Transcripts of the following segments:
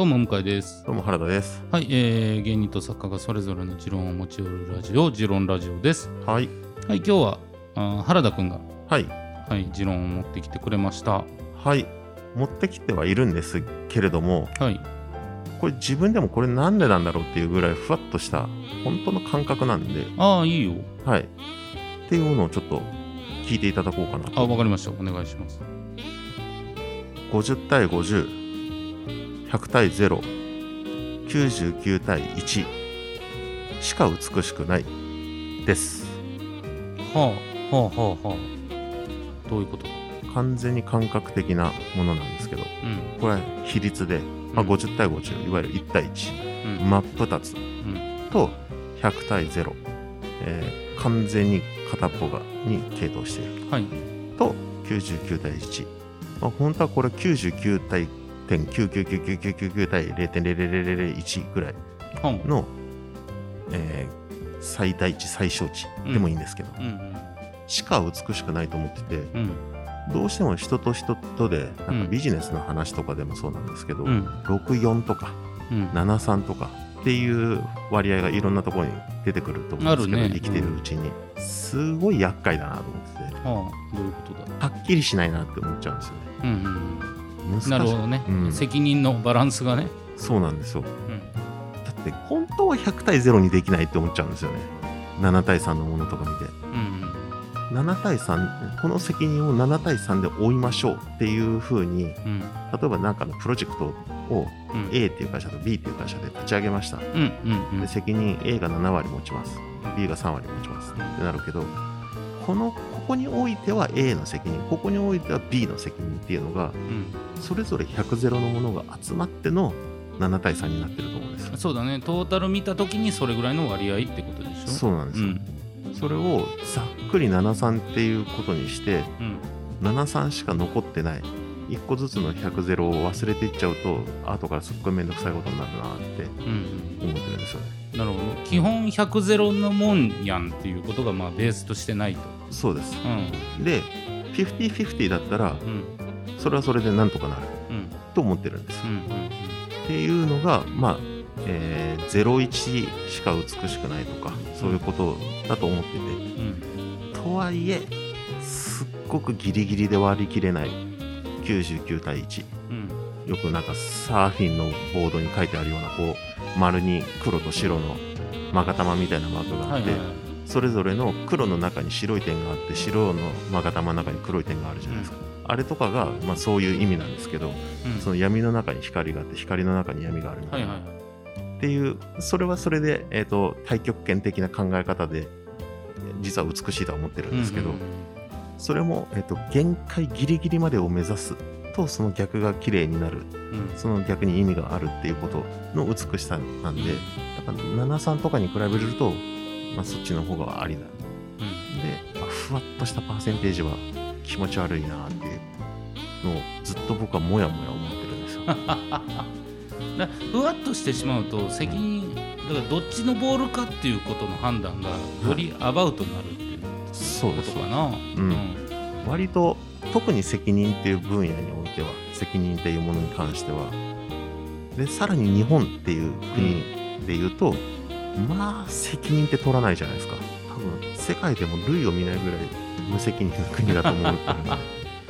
どうも向井です。どうも原田です。はい、えー、芸人と作家がそれぞれの持論を持ち寄るラジオ、持論ラジオです。はい。はい、今日はあー原田くんが、はい。はい、持論を持ってきてくれました。はい。持ってきてはいるんですけれども、はい、これ自分でもこれなんでなんだろうっていうぐらいふわっとした本当の感覚なんで、ああ、いいよ。はい。っていうのをちょっと聞いていただこうかなあ、と。わかりました。お願いします。50対50、100対0、99対1しか美しくない。です。はあ、はあ、はあ、はあ。どういうこと？だ完全に感覚的なものなんですけど、うん、これは比率で、まあ、うん。50対50、いわゆる1対1。うん、真っ二つ。うん、と100対0、えー完全に片っぽがに傾倒している。はい、と99対1、まあ、本当はこれ99対点99999対0.00001ぐらい、の、えー最大値最小値でもいいんですけど、うん、うん、しか美しくないと思っててうん、どうしても人と人とでなんかビジネスの話とかでもそうなんですけど、うん、64とかうん、73とかっていう割合がいろんなところに出てくると思うんですけど、ね生きてるうちにすごい厄介だなと思っててはあ、どういうことだはっきりしないなって思っちゃうんですよねうん、うん、難しい。なるほどね、うん。責任のバランスがね。そうなんですよ。うん、だって本当は100対0にできないって思っちゃうんですよね。7対3のものとか見て。うん、7対3この責任を7対3で負いましょうっていうふうにん、えば何かのプロジェクトをうん、A っていう会社と B っていう会社で立ち上げました。うん、うん、うん。で、責任 A が7割持ちます。B が3割持ちます。ってなるけどこのここにおいては A の責任ここにおいては B の責任っていうのがうん。それぞれ100ゼロのものが集まっての7対3になってると思うんですよ。そうだね。トータル見た時にそれぐらいの割合ってことでしょ？そうなんですよ、うん。それをざっくり73っていうことにしてうん。73しか残ってない1個ずつの100ゼロを忘れていっちゃうと後からすっごいめんどくさいことになるなってうん思ってるんですよね。なるほど。基本100ゼロのもんやんっていうことがまあベースとしてないと。そうです。うん。で50-50だったらうん。それはそれでなんとかなるうん。と思ってるんですうんっていうのが、まあ、えー、01しか美しくないとか、そういうことだと思ってて、うん。うん。とはいえ、すっごくギリギリで割り切れない99対1。うん。よくなんかサーフィンのボードに書いてあるような、こう、丸に黒と白の勾玉みたいなマークがあって、はいはいはい。それぞれの黒の中に白い点があって、白の勾玉の中に黒い点があるじゃないですか。あれとかが、まあ、そういう意味なんですけど、うん。その闇の中に光があって、光の中に闇があるみたいいはいはい。っていうそれはそれで、えー、と太極拳的な考え方で実は美しいとは思ってるんですけど、うんそれも、えー、と限界ギリギリまでを目指すとその逆が綺麗になる。うん。その逆に意味があるっていうことの美しさなんでだから73とかに比べると、まあ、そっちの方がありだ。うん。で、まあふわっとしたパーセンテージは気持ち悪いなっていうのをずっと僕はもやもや思ってるんですよ。だふわっとしてしまうと責任だからどっちのボールかっていうことの判断がよりアバウトになるっていう。そうですことかな。うん。割と特に責任っていう分野においては責任っていうものに関しては。でさらに日本っていう国で言うと、まあ責任って取らないじゃないですか。多分世界でも類を見ないぐらい無責任な国だと思ってるんで、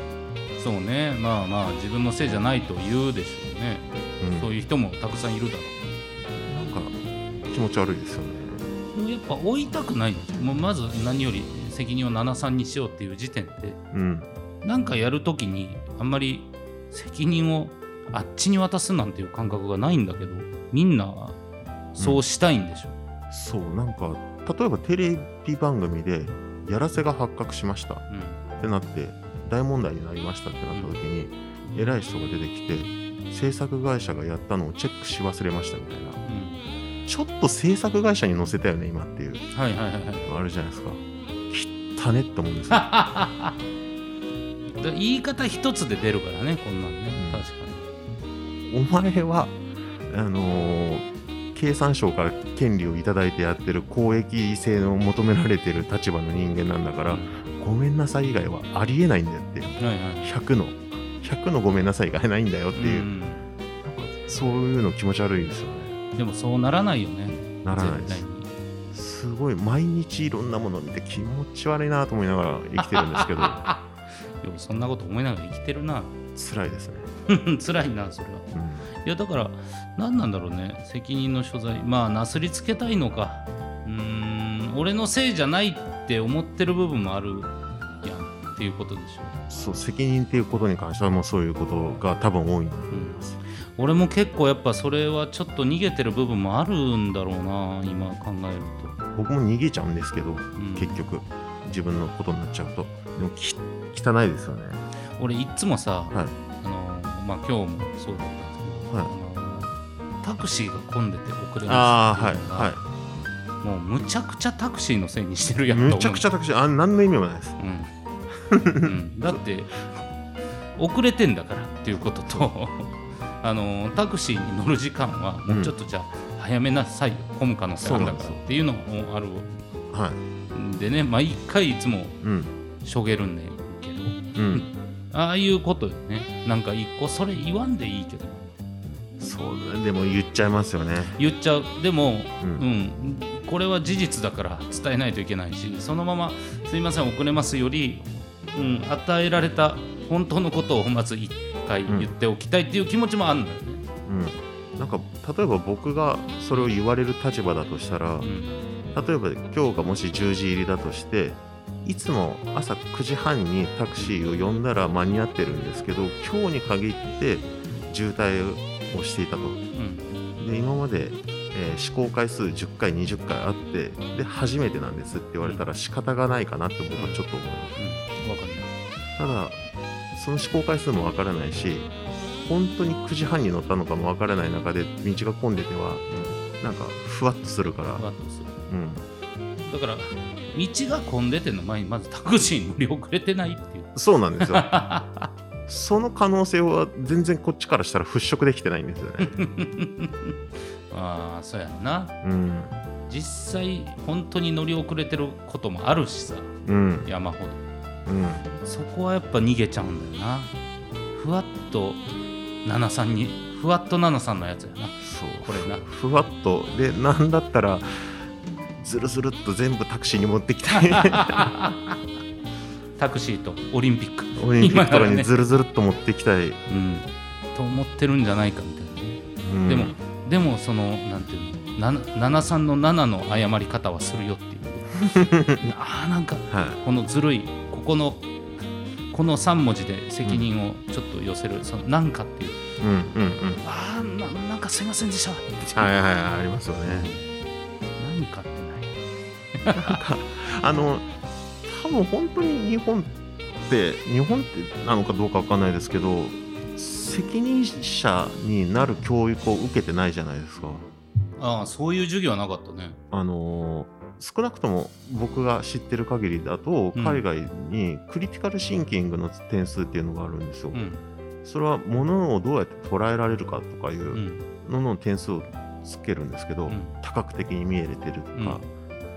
そうね。まあまあ自分のせいじゃないと言うでしょうね、うん。そういう人もたくさんいるだろなんか気持ち悪いですよね。やっぱ追いたくない。もうまず何より責任を73にしようっていう時点でうん。なんかやるときにあんまり責任をあっちに渡すなんていう感覚がないんだけどみんなそうしたいんでしょ、そうなんか例えばテレビ番組でやらせが発覚しました。ってなって大問題になりましたってなった時に、偉い人が出てきて制作会社がやったのをチェックし忘れましたみたいな。うん。うんちょっと制作会社に載せたよね今っていう。はいはいはい。あるじゃないですか汚ねって思うんですよ だ言い方一つで出るからねこんなんね、うん。確かに。お前はあのー経産省から権利をいただいてやってる公益性の求められてる立場の人間なんだから、ごめんなさい以外はありえないんだよってはいはい。100の100のごめんなさい以外ないんだよっていう、ん。なんかそういうの気持ち悪いですよね。でもそうならないよね。ならないですすごい毎日いろんなものを見て気持ち悪いなと思いながら生きてるんですけど。ようそんなこと思いながら生きてるな。辛いですね、辛いなそれは。うん。いやだから何なんだろうね。責任の所在。まあなすりつけたいのか。うーん。俺のせいじゃないって思ってる部分もあるやんっていうことでしょ。そう責任っていうことに関してはもうそういうことが多分多いんだと思います、俺も結構やっぱそれはちょっと逃げてる部分もあるんだろうな今考える僕も逃げちゃうんですけどと、うん。結局自分のことになっちゃうと。でもき汚いですよね。俺いっつもさ、はい。あのまあ今日もそうだったんですけど、はい。あのタクシーが混んでて遅れますっていうのがはもうむちゃくちゃタクシーのせいにしてるいやんむちゃくちゃタクシーあ何の意味もないです。うん、うん、だって遅れてんだからっていうこととあのタクシーに乗る時間はもうちょっとじゃあ早めなさいよ混む可能性あるんだからっていうのもあるはいんでね毎回いつもうんしょげるんだけど。うん。ああいうことよね。なんか一個それ言わんでいいけど。そうだでも言っちゃいますよね。言っちゃう。でもううん。ん、これは事実だから伝えないといけないしそのまま「すいません遅れます」より、うん、与えられた本当のことをまず一回言っておきたいっていう気持ちもあるんだよね。うんなんか例えば僕がそれを言われる立場だとしたら、うん。例えば今日がもし10時入りだとしていつも朝9時半にタクシーを呼んだら間に合ってるんですけど今日に限って渋滞をしていたと。うん。で今まで、えー試行回数10回20回あってで初めてなんですって言われたら仕方がないかなって僕はちょっと思います。うん。わかります。ただその試行回数もわからないし本当に9時半に乗ったのかもわからない中で道が混んでてはなんかふわっとするからふわっとするうんだから道が混んでての前にまずタクシーに乗り遅れてないっていうそうなんですよ その可能性は全然こっちからしたら払拭できてないんですよね。ああそうやんなうん。実際本当に乗り遅れてることもあるしさうん。山ほどうん。そこはやっぱ逃げちゃうんだよなふわっと73にふわっと73のやつやな。そう。これな。ふわっと。で、なんだったら、ずるずるっと全部タクシーに持ってきたい。タクシーとオリンピック。オリンピックとからね。にずるずるっと持ってきたい。うん。と思ってるんじゃないかみたいなね、うん。でもでもそのなんていうの？な73の7の謝り方はするよっていう。ああなんかはこのずるいここのこの3文字で責任をちょっと寄せる、そのなんかっていうい。うんうんうん。ああななんかすいませんでしたはいはいはい、ありますよね。何かってないあの、多分本当に日本って、日本ってなのかどうかわかんないですけど、責任者になる教育を受けてないじゃないですか。ああそういう授業はなかったねあのー少なくとも僕が知ってる限りだとうん。海外にクリティカルシンキングの点数っていうのがあるんですよ。うん。それは物をどうやって捉えられるかとかいううん。のの点数をつけるんですけど、うん。多角的に見えれてるとか、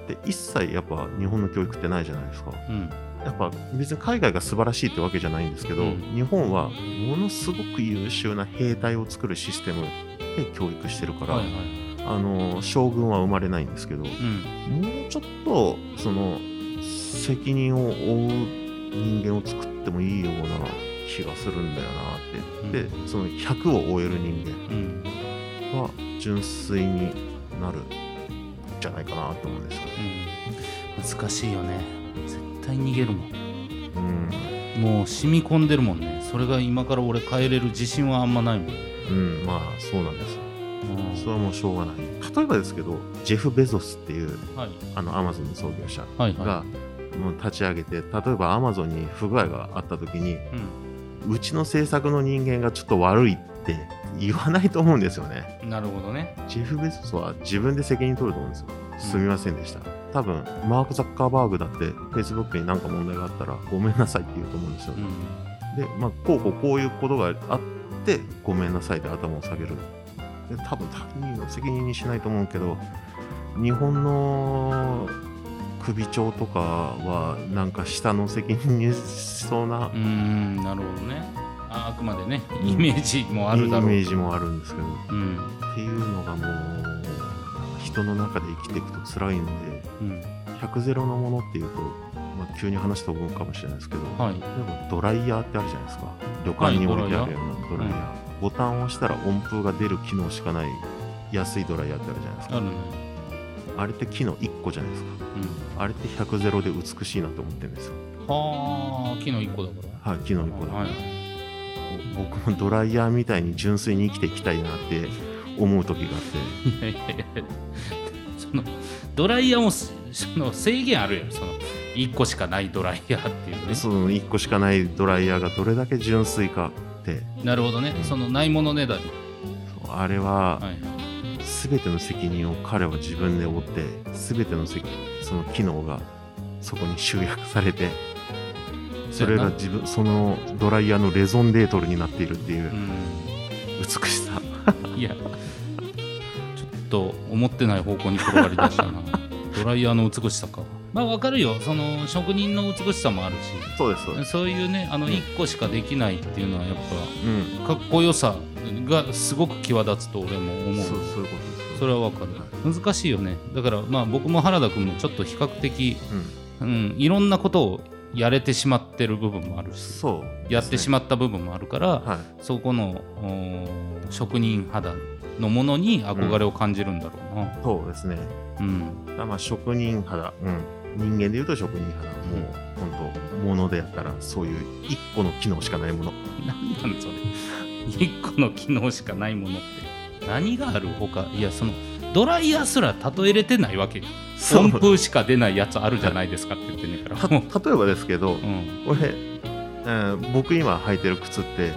で一切やっぱ日本の教育ってないじゃないですか。うん。やっぱ別に海外が素晴らしいってわけじゃないんですけど、うん。日本はものすごく優秀な兵隊を作るシステムで教育してるから、はいはいあの将軍は生まれないんですけど、うんもうちょっとその責任を負う人間を作ってもいいような気がするんだよなって、でその100を終える人うん。間は純粋になるんじゃないかなと思うんですよね。うん。難しいよね。絶対逃げるもん。うん。もう染み込んでるもんね。それが今から俺帰れる自信はあんまないもん、うん、まあそうなんです。うんそれはもうしょうがない。例えばですけど、ジェフ・ベゾスっていうはいあのアマゾンの創業者はいはがもう立ち上げて、例えばアマゾンに不具合があった時に、い、うんうちの制作の人間がちょっと悪いって言わないと思うんですよね。なるほどね。ジェフ・ベゾスは自分で責任取ると思うんですよ。すみませんでした。多分、マーク・ザッカーバーグだって Facebook に何か問題があったらごめんなさいって言うと思うんですよ。うん。で、まあ、こうこうこういうことがあって、ごめんなさいで頭を下げる。で多分他人の責任にしないと思うけど、日本の首長とかは、なんか下の責任にしそうなうーん、なるほどね。ああくまでねイメージもあるだろう、イメージもあるんですけどうん。っていうのがもう人の中で生きていくと辛いんでうん。100ゼロのものっていうと、まあ、急に話飛ぶかもしれないですけど、はい。例えばドライヤーってあるじゃないですか。旅館に置いてあるようなドライヤー、ボタンを押したら温風が出る機能しかない安いドライヤーってあるじゃないですか。あるね。あれって機能1個じゃないですか。あれって100ゼロで美しいなと思ってるんですよ。うんはあ昨日1個だから。はい機能1個だ、はい僕もドライヤーみたいに純粋に生きていきたいなって思う時があって。いやいやいやそのドライヤーもその制限あるやん。その1個しかないドライヤーっていうね。その1個しかないドライヤーがどれだけ純粋かって。なるほどね。そのないものねだり。あれははい全ての責任を彼は自分で負って全ての責その機能がそこに集約されてそれが自分そのドライヤーのレゾンデートルになっているっていううん。美しさ、いやちょっと思ってない方向に転がりだしたな。ドライヤーの美しさかまあわかるよ。その職人の美しさもあるそうですそうです。しそういうねあの1個しかできないっていうのはやっうん。ぱかっこよさがすごく際立つと俺も思う。そうそういうことですそれはわかる。難しいよね。だからまあ僕も原田君もちょっと比較的、うん。うん、いろんなことをやれてしまってる部分もあるし。そう。やってしままった部分もあるから、はい。そこのお職人肌のものに憧れを感じるんだろうな。そうですね。うん。だからまあ職人肌、うん、人間でいうと職人肌もう本当ものでやったらそういう一個の機能しかないもの。何なんそれ。一個の機能しかないものって。何があるほかいやそのドライヤーすら例えれてないわけ温風しか出ないやつあるじゃないですかって言ってんねんから。例えばですけど、うん。これ、えー僕今履いてる靴って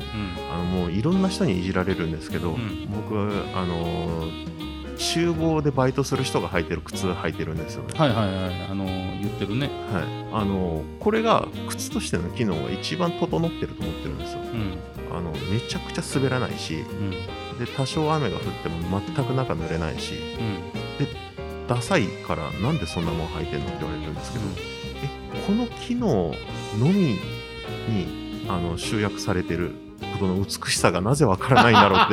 あのもういろんな人にいじられるんですけど、うん。僕あのー厨房でバイトする人が履いてる靴履いてるんですよね、はいはいはい。あのー言ってるね。はいあのーこれが靴としての機能が一番整ってると思ってるんですようん。あのめちゃくちゃ滑らないしうん。で多少雨が降っても全く中濡れないしうん。ダサいからなんでそんなもん履いてんのって言われるんですけど、えこの機能のみにあの集約されてることの美しさがなぜわからないんだろうっ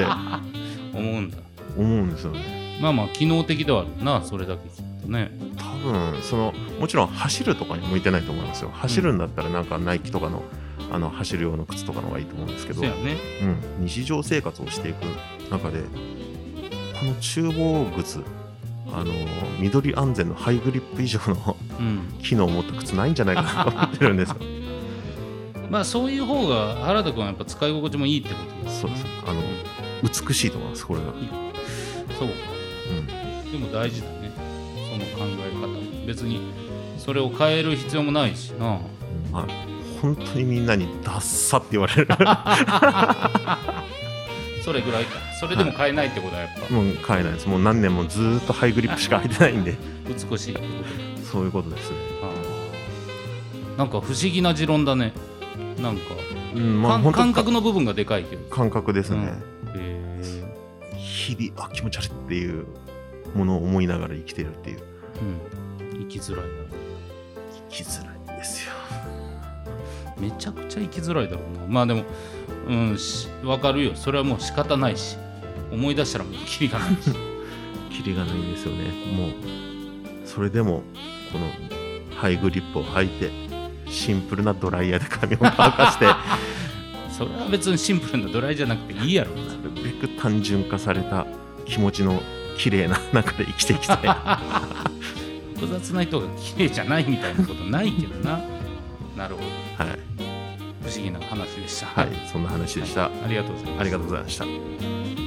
て 思うんだ。思うんですよねまあまあ機能的ではあるなそれだけきっとね。多分そのもちろん走るとかに向いてないと思いますよ。走るんだったらなんかナイキとかのあの走る用の靴とかの方がいいと思うんですけど、そうやね。うん、日常生活をしていく中でこの厨房靴あの緑安全のハイグリップ以上のうん。機能を持った靴ないんじゃないかなと思ってるんですよ。まあそういう方が原田君はやっぱ使い心地もいいってことですそうです。あの美しいと思いますこれが、そうでも大事だね。その考え方。別にそれを変える必要もないしな。まあ本当にみんなにダッサって言われる。それぐらいか。それでも変えないってことはやっぱ。もう買えないです。もう何年もずーっとハイグリップしか履いてないんで。美しい。そういうことですね。なんか不思議な持論だね。なんか、うんまあ感覚の部分がでかいけど感覚ですね、へ日々あ気持ち悪いっていうものを思いながら生きてるっていう。えうん。生きづらいな。生きづらいんですよ。めちゃくちゃ生きづらいだろうな。まあでもうんし分かるよ。それはもう仕方ないし。思い出したらもうキリがないし。キリがないんですよね。もうそれでもこのハイグリップを履いてシンプルなドライヤーで髪を乾かして。それは別にシンプルなドライじゃなくていいやろ。なるべく単純化された気持ちの綺麗な 中で生きていきたい。複雑な人が綺麗じゃないみたいなことないけどな。なるほど。はい、不思議な話でした。はい、そんな話でした、ありがとうございます。ありがとうございました